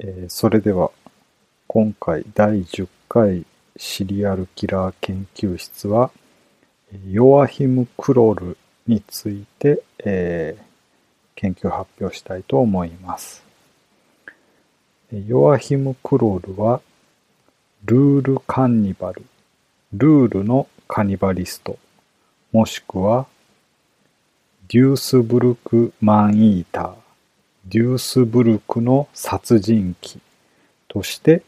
えーそれでは今回第10回シリアルキラー研究室はヨアヒム・クロルについて、えー研究発表したいと思います。ヨアヒム・クロールはルール・カンニバル、ルールのカニバリスト、もしくはデュースブルク・マンイーター、デュースブルクの殺人鬼として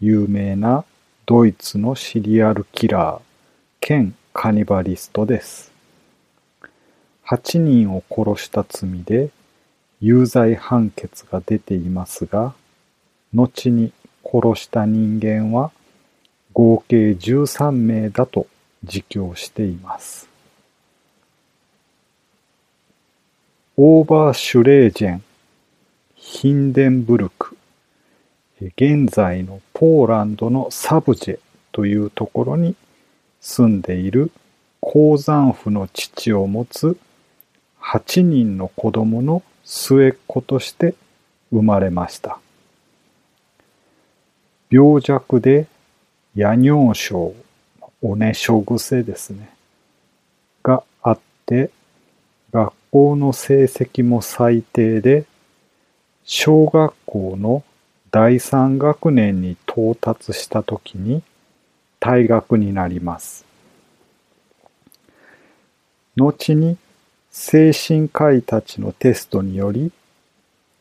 有名なドイツのシリアルキラー兼カニバリストです。8人を殺した罪で有罪判決が出ていますが、後に殺した人間は合計13名だと自供しています。オーバーシュレージェン、ヒンデンブルク、現在のポーランドのサブジェというところに住んでいる鉱山夫の父を持つ8人の子供の末っ子として生まれました。病弱で夜尿症、おねしょ癖ですね。があって、学校の成績も最低で、小学校の第三学年に到達したときに退学になります。後に精神科医たちのテストにより、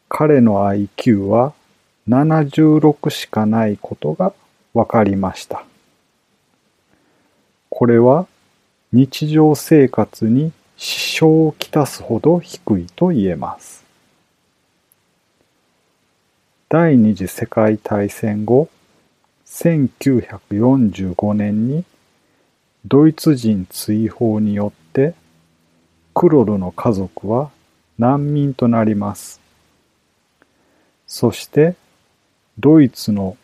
彼の IQ は76しかないことが分かりました。これは日常生活に支障をきたすほど低いと言えます。第二次世界大戦後、1945年にドイツ人追放によってクロルの家族は難民となります。そしてドイツの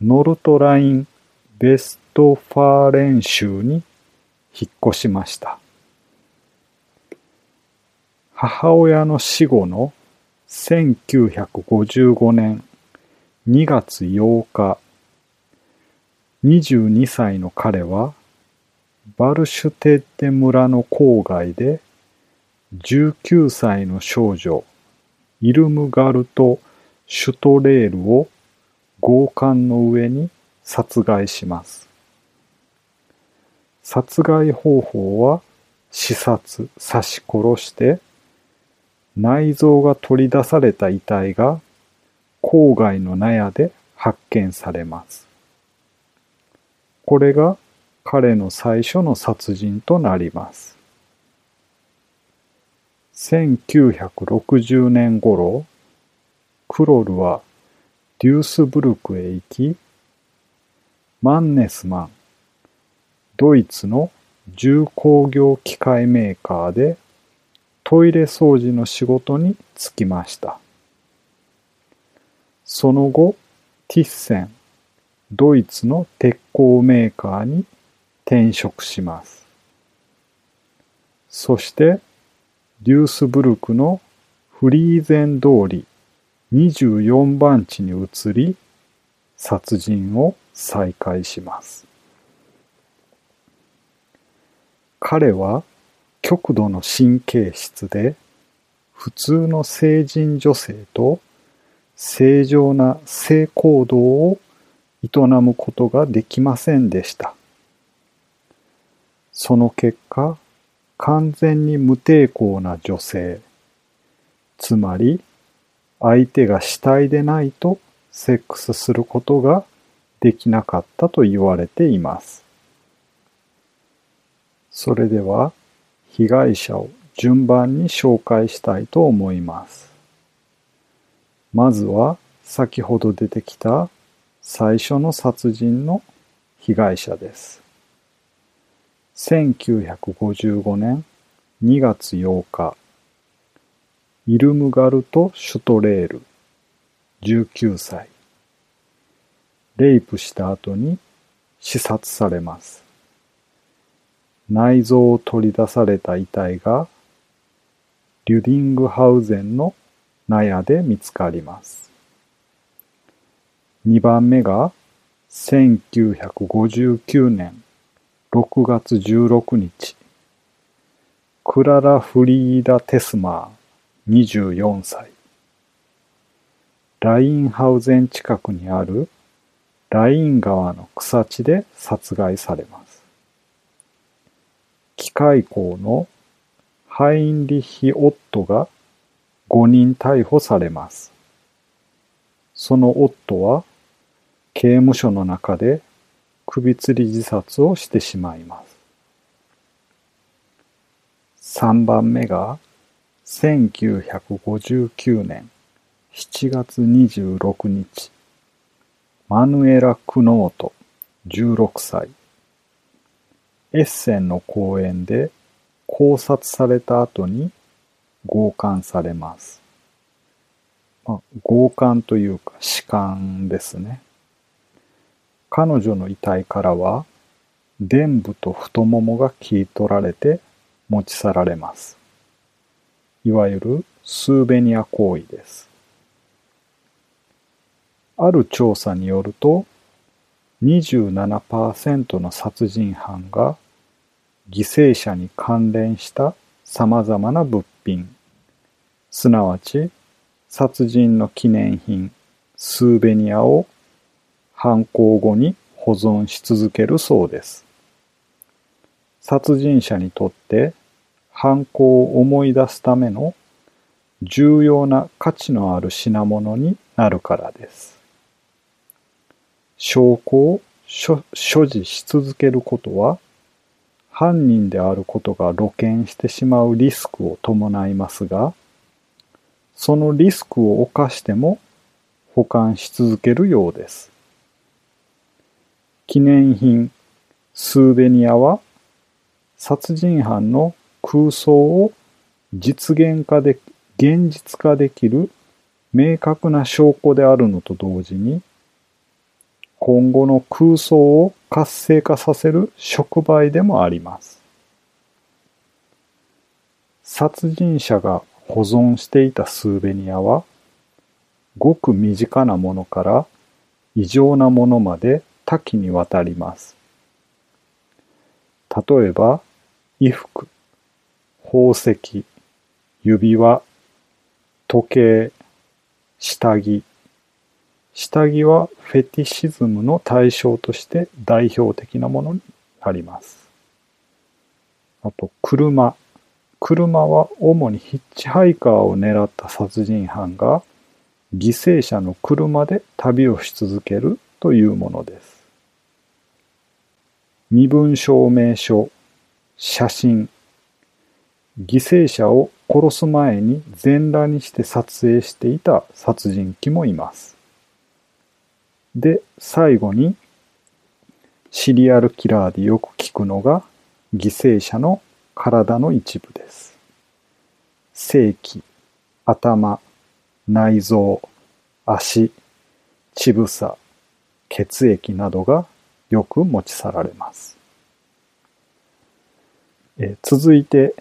ノルトライン・ベストファーレン州に引っ越しました。母親の死後の1955年2月8日、22歳の彼はバルシュテッテ村の郊外で19歳の少女イルムガルト・シュトレールを強姦の上に殺害します。殺害方法は刺殺、刺し殺して内臓が取り出された遺体が郊外の納屋で発見されます。これが彼の最初の殺人となります。1960年頃、クロルはデュースブルクへ行き、マンネスマン、ドイツの重工業機械メーカーでトイレ掃除の仕事に就きました。その後、ティッセン、ドイツの鉄鋼メーカーに転職します。そして、デュースブルクのフリーゼン通り24番地に移り、殺人を再開します。彼は極度の神経質で、普通の成人女性と正常な性行動を営むことができませんでした。その結果、完全に無抵抗な女性、つまり相手が死体でないとセックスすることができなかったと言われています。それでは被害者を順番に紹介したいと思います。まずは先ほど出てきた最初の殺人の被害者です。1955年2月8日、イルムガルト・シュトレール、19歳。レイプした後に刺殺されます。内臓を取り出された遺体が、リュディングハウゼンの納屋で見つかります。2番目が1959年6月16日クララ・フリーダ・テスマー24歳ラインハウゼン近くにあるライン川の草地で殺害されます。機械工のハインリヒ・オットが5人逮捕されます。その夫は刑務所の中で首吊り自殺をしてしまいます。3番目が1959年7月26日マヌエラ・クノート16歳エッセンの公園で考察された後に強姦されます。まあ、強姦というか死姦ですね。彼女の遺体からは、臀部と太ももが切り取られて持ち去られます。いわゆるスーベニア行為です。ある調査によると、27%の殺人犯が犠牲者に関連した様々な物品、すなわち殺人の記念品、スーベニアを犯行後に保存し続けるそうです。殺人者にとって犯行を思い出すための重要な価値のある品物になるからです。証拠を所持し続けることは犯人であることが露見してしまうリスクを伴いますが、そのリスクを冒しても保管し続けるようです。記念品スーベニアは殺人犯の空想を実現化で、現実化できる明確な証拠であるのと同時に今後の空想を活性化させる触媒でもあります。殺人者が保存していたスーベニアは、ごく身近なものから異常なものまで多岐にわたります。例えば、衣服、宝石、指輪、時計、下着、下着はフェティシズムの対象として代表的なものになります。あと、車。車は主にヒッチハイカーを狙った殺人犯が犠牲者の車で旅をし続けるというものです。身分証明書、写真、犠牲者を殺す前に全裸にして撮影していた殺人鬼もいます。で、最後に、シリアルキラーでよく聞くのが、犠牲者の体の一部です。性器、頭、内臓、足、乳房、血液などがよく持ち去られます。え続いて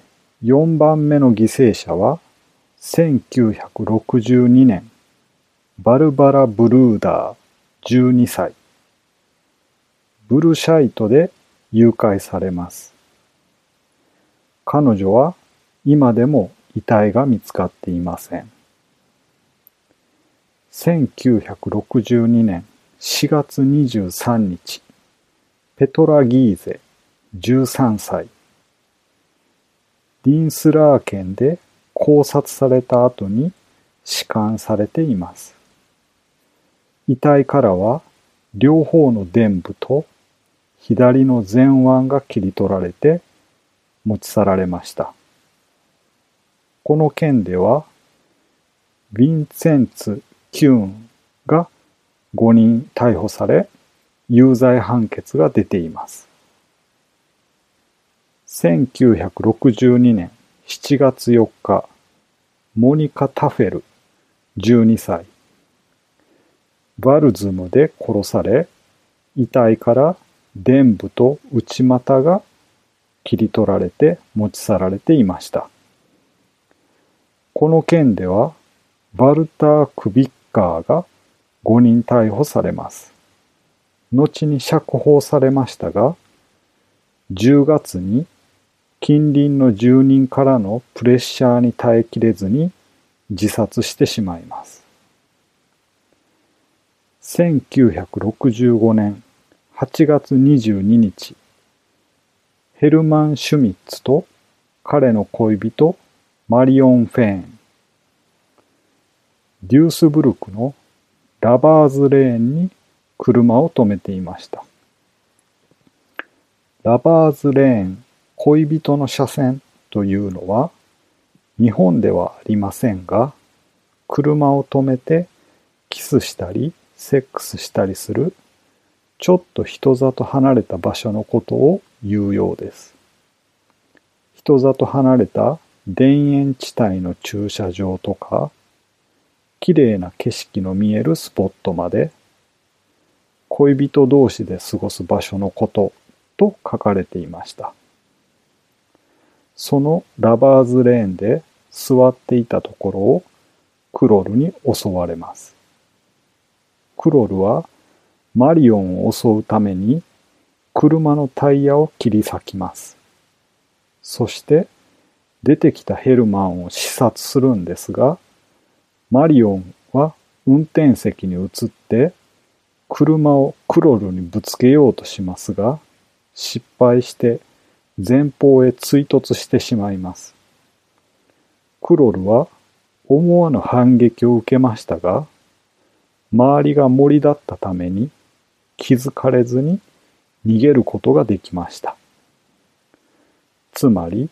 4番目の犠牲者は1962年バルバラ・ブルーダー12歳。ブルシャイトで誘拐されます。彼女は今でも遺体が見つかっていません。1962年4月23日、ペトラ・ギーゼ、13歳。ディンスラー県で考察された後に弛緩されています。遺体からは両方の臀部と左の前腕が切り取られて持ち去られました。この件では、ヴィンセンツ・キューンが5人逮捕され、有罪判決が出ています。1962年7月4日、モニカ・タフェル、12歳、バルズムで殺され、遺体から臀部と内股が切り取られて持ち去られていました。この件では、バルター・クビッカーが5人逮捕されます。後に釈放されましたが、10月に近隣の住人からのプレッシャーに耐えきれずに自殺してしまいます。1965年8月22日、ヘルマン・シュミッツと彼の恋人マリオン・フェーン、デュースブルクのラバーズレーンに車を止めていました。ラバーズレーン恋人の車線というのは日本ではありませんが車を止めてキスしたりセックスしたりするちょっと人里離れた場所のことを言うようです。人里離れた田園地帯の駐車場とか綺麗な景色の見えるスポットまで恋人同士で過ごす場所のことと書かれていました。そのラバーズレーンで座っていたところをクロルに襲われます。クロルはマリオンを襲うために車のタイヤを切り裂きます。そして出てきたヘルマンを視察するんですが、マリオンは運転席に移って車をクロルにぶつけようとしますが、失敗して前方へ追突してしまいます。クロルは思わぬ反撃を受けましたが、周りが森だったために気づかれずに逃げることができました。つまり、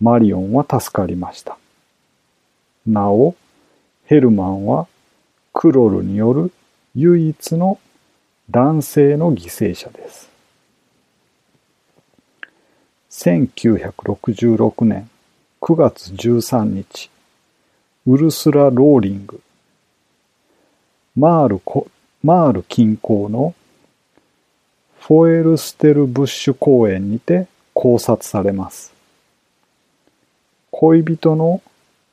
マリオンは助かりました。なお、ヘルマンはクロルによる唯一の男性の犠牲者です。1966年9月13日、ウルスラ・ローリング、マールマール近郊のフォエルステルブッシュ公園にて考察されます。恋人の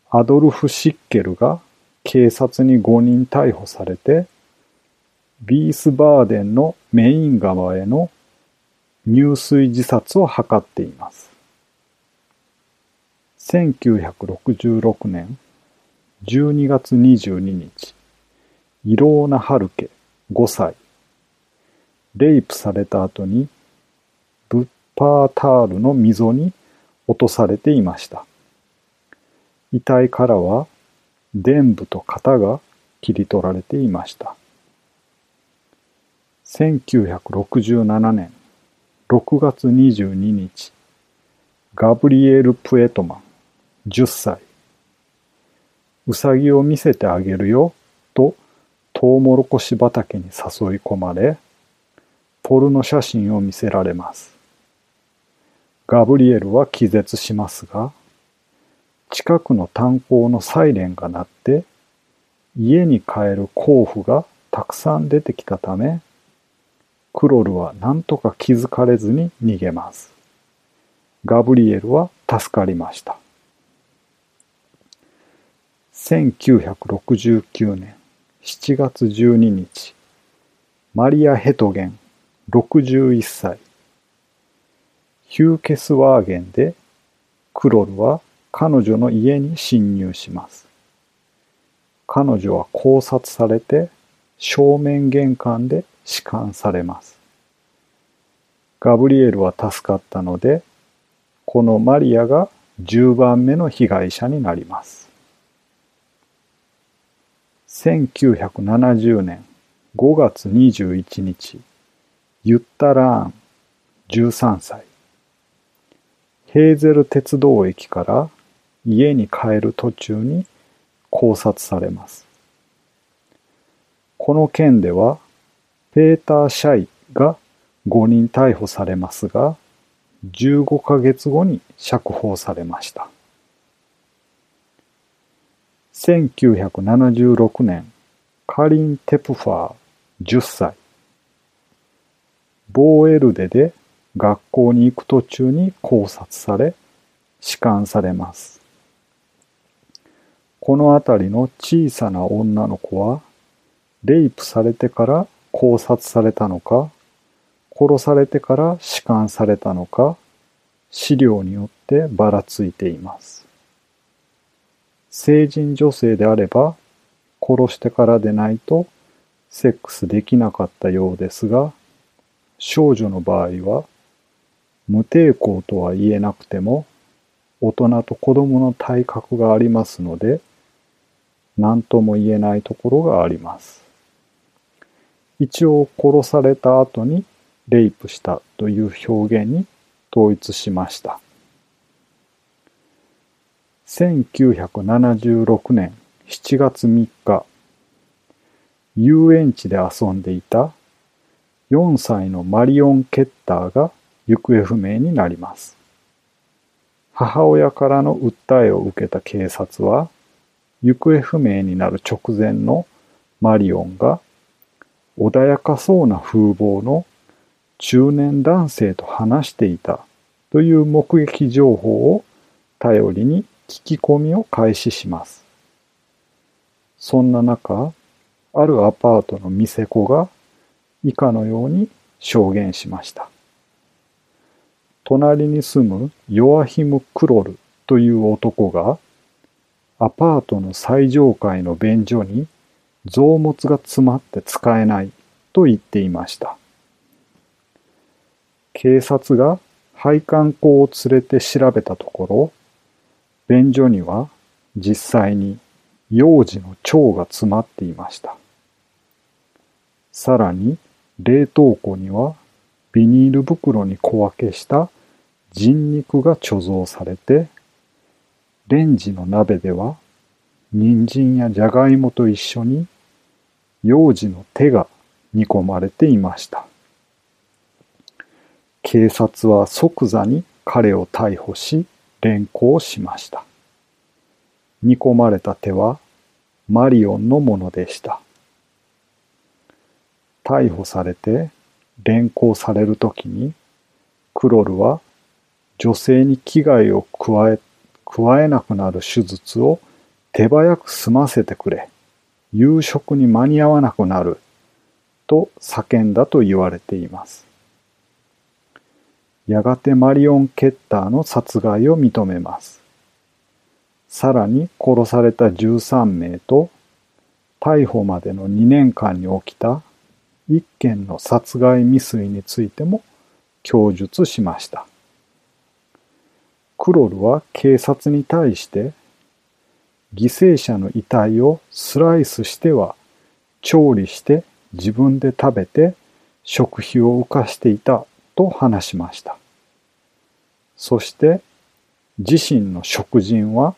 アドルフ・シッケルが警察に5人逮捕されて、ビースバーデンのメイン川への入水自殺を図っています。1966年12月22日、イローナ・ハルケ5歳、レイプされた後にブッパータールの溝に落とされていました。遺体からは臀部と肩が切り取られていました。1967年6月22日、ガブリエル・プエトマン、10歳。うさぎを見せてあげるよ、トウモロコシ畑に誘い込まれ、ポルノ写真を見せられます。ガブリエルは気絶しますが、近くの炭鉱のサイレンが鳴って、家に帰る甲府がたくさん出てきたため、クロルは何とか気づかれずに逃げます。ガブリエルは助かりました。1969年7月12日、マリア・ヘトゲン61歳。ヒューケスワーゲンでクロルは彼女の家に侵入します。彼女は考察されて正面玄関で弛緩されます。ガブリエルは助かったので、このマリアが10番目の被害者になります。1970年5月21日、ユッタラーン、13歳。ヘーゼル鉄道駅から家に帰る途中に考察されます。この件では、ペーター・シャイが5人逮捕されますが、15ヶ月後に釈放されました。1976年、カリン・テプファー10歳。ボーエルデで学校に行く途中に考察され、弛緩されます。この辺りの小さな女の子は、レイプされてから考察されたのか、殺されてから弛緩されたのか、資料によってばらついています。成人女性であれば、殺してからでないとセックスできなかったようですが、少女の場合は、無抵抗とは言えなくても、大人と子供の体格がありますので、何とも言えないところがあります。一応殺された後にレイプしたという表現に統一しました。1976年7月3日、遊園地で遊んでいた4歳のマリオン・ケッターが行方不明になります。母親からの訴えを受けた警察は、行方不明になる直前のマリオンが穏やかそうな風貌の中年男性と話していたという目撃情報を頼りに聞き込みを開始します。そんな中、あるアパートの店子が以下のように証言しました。隣に住むヨアヒム・クロルという男がアパートの最上階の便所に臓物が詰まって使えないと言っていました。警察が配管工を連れて調べたところ、便所には実際に幼児の腸が詰まっていました。さらに冷凍庫にはビニール袋に小分けした人肉が貯蔵されて、レンジの鍋では人参やじゃがいもと一緒に幼児の手が煮込まれていました。警察は即座に彼を逮捕し、連行しました。煮込まれた手はマリオンのものでした。逮捕されて連行されるときに、クロルは女性に危害を加え、加えなくなる手術を手早く済ませてくれ。夕食に間に合わなくなる。と叫んだと言われています。やがてマリオン・ケッターの殺害を認めます。さらに殺された13名と逮捕までの2年間に起きた一件の殺害未遂についても供述しました。クロルは警察に対して犠牲者の遺体をスライスしては調理して自分で食べて食費を浮かしていたと話しました。そして自身の食人は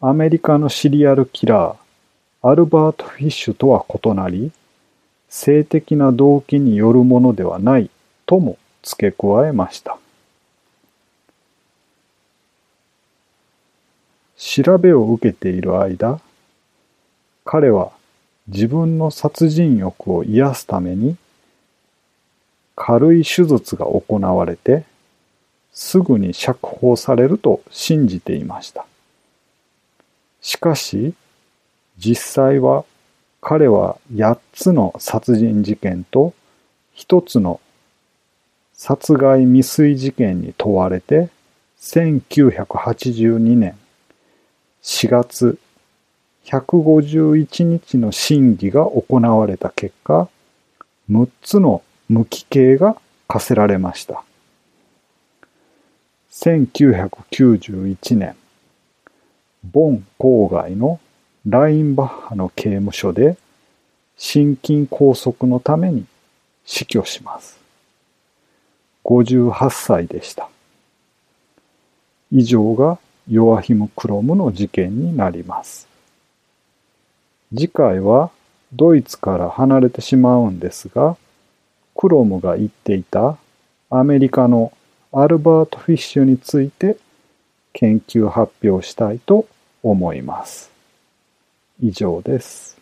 アメリカのシリアルキラーアルバート・フィッシュとは異なり性的な動機によるものではないとも付け加えました。調べを受けている間、彼は自分の殺人欲を癒すために軽い手術が行われてすぐに釈放されると信じていました。しかし実際は彼は8つの殺人事件と1つの殺害未遂事件に問われて1982年4月151日の審議が行われた結果、6つの無期刑が課せられました。1991年、ボン郊外のラインバッハの刑務所で心筋梗塞のために死去します。58歳でした。以上がヨアヒム・クロムの事件になります。次回はドイツから離れてしまうんですが、クロムが言っていたアメリカのアルバート・フィッシュについて研究発表したいと思います。以上です。